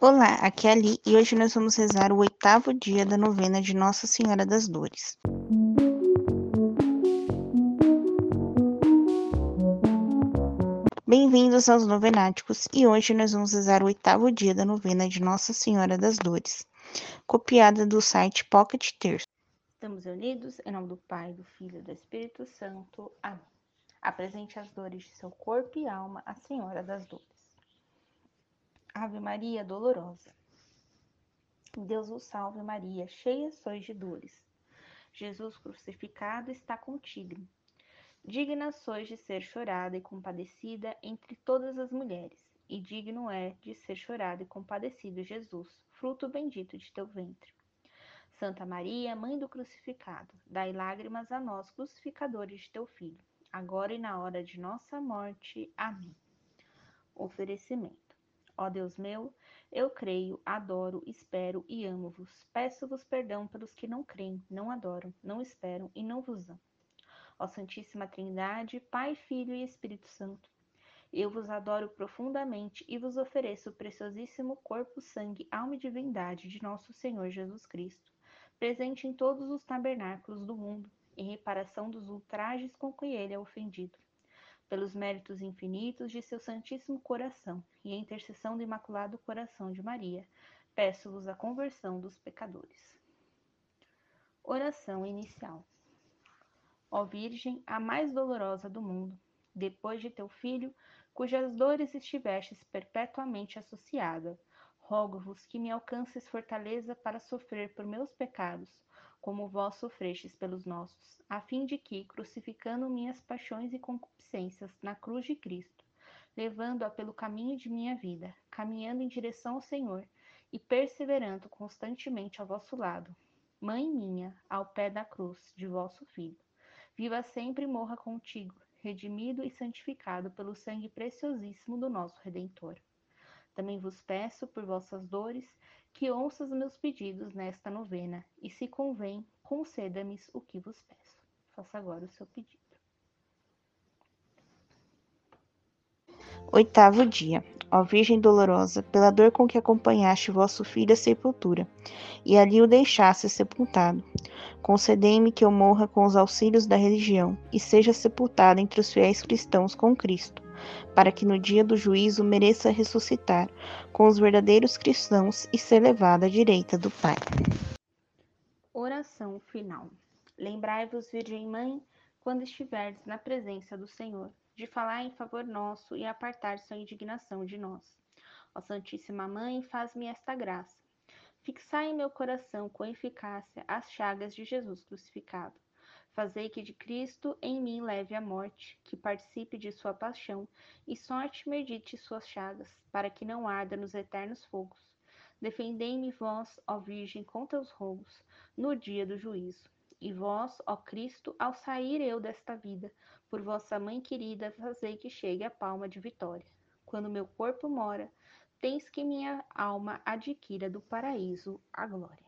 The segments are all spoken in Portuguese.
Olá, aqui é Ali e hoje nós vamos rezar o oitavo dia da novena de Nossa Senhora das Dores. Bem-vindos aos Novenáticos e hoje nós vamos rezar o oitavo dia da novena de Nossa Senhora das Dores, copiada do site Pocket Terço. Estamos unidos em nome do Pai, do Filho e do Espírito Santo. Amém. Apresente as dores de seu corpo e alma à Senhora das Dores. Ave Maria dolorosa. Deus o salve Maria, cheia sois de dores. Jesus crucificado está contigo. Digna sois de ser chorada e compadecida entre todas as mulheres, e digno é de ser chorado e compadecido Jesus, fruto bendito de teu ventre. Santa Maria, Mãe do crucificado, dai lágrimas a nós, crucificadores de teu Filho, agora e na hora de nossa morte. Amém. Oferecimento. Ó Deus meu, eu creio, adoro, espero e amo-vos. Peço-vos perdão pelos que não creem, não adoram, não esperam e não vos amam. Ó Santíssima Trindade, Pai, Filho e Espírito Santo, eu vos adoro profundamente e vos ofereço o preciosíssimo corpo, sangue, alma e divindade de nosso Senhor Jesus Cristo, presente em todos os tabernáculos do mundo, em reparação dos ultrajes com que ele é ofendido pelos méritos infinitos de seu Santíssimo Coração e a intercessão do Imaculado Coração de Maria, peço-vos a conversão dos pecadores. Oração inicial. Ó Virgem, a mais dolorosa do mundo, depois de teu filho, cujas dores estivestes perpetuamente associada, rogo-vos que me alcances fortaleza para sofrer por meus pecados como vós sofrestes pelos nossos, a fim de que, crucificando minhas paixões e concupiscências na cruz de Cristo, levando-a pelo caminho de minha vida, caminhando em direção ao Senhor e perseverando constantemente ao vosso lado, Mãe minha, ao pé da cruz de vosso Filho, viva sempre e morra contigo, redimido e santificado pelo sangue preciosíssimo do nosso Redentor. Também vos peço, por vossas dores, que ouças meus pedidos nesta novena, e se convém, conceda-me o que vos peço. Faça agora o seu pedido. Oitavo dia. Ó Virgem dolorosa, pela dor com que acompanhaste vosso filho à sepultura, e ali o deixaste sepultado, concedei-me que eu morra com os auxílios da religião e seja sepultado entre os fiéis cristãos com Cristo para que no dia do juízo mereça ressuscitar com os verdadeiros cristãos e ser levado à direita do Pai. Oração final. Lembrai-vos, Virgem Mãe, quando estiverdes na presença do Senhor, de falar em favor nosso e apartar sua indignação de nós. Ó Santíssima Mãe, faz-me esta graça. Fixai em meu coração com eficácia as chagas de Jesus crucificado Fazei que de Cristo em mim leve a morte, que participe de sua paixão, e sorte medite suas chagas, para que não arda nos eternos fogos. Defendei-me vós, ó Virgem, contra os roubos, no dia do juízo. E vós, ó Cristo, ao sair eu desta vida, por vossa mãe querida, fazei que chegue a palma de vitória. Quando meu corpo mora, tens que minha alma adquira do paraíso a glória.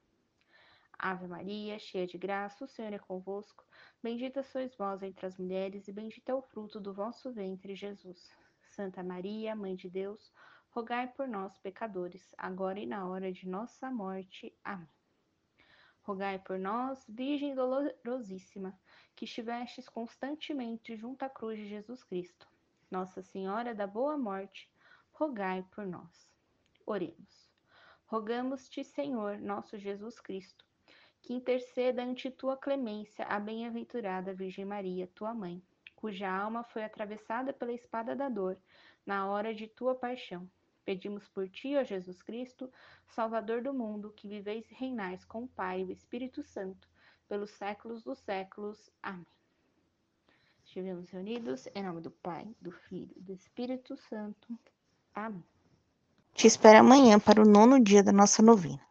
Ave Maria, cheia de graça, o Senhor é convosco. Bendita sois vós entre as mulheres, e bendito é o fruto do vosso ventre, Jesus. Santa Maria, Mãe de Deus, rogai por nós, pecadores, agora e na hora de nossa morte. Amém. Rogai por nós, Virgem dolorosíssima, que estivestes constantemente junto à cruz de Jesus Cristo. Nossa Senhora da Boa Morte, rogai por nós. Oremos. Rogamos-te, Senhor, nosso Jesus Cristo que interceda ante tua clemência a bem-aventurada Virgem Maria, tua mãe, cuja alma foi atravessada pela espada da dor na hora de tua paixão. Pedimos por ti, ó Jesus Cristo, Salvador do mundo, que viveis e reinais com o Pai e o Espírito Santo, pelos séculos dos séculos. Amém. Estivemos reunidos em nome do Pai, do Filho e do Espírito Santo. Amém. Te espero amanhã para o nono dia da nossa novena.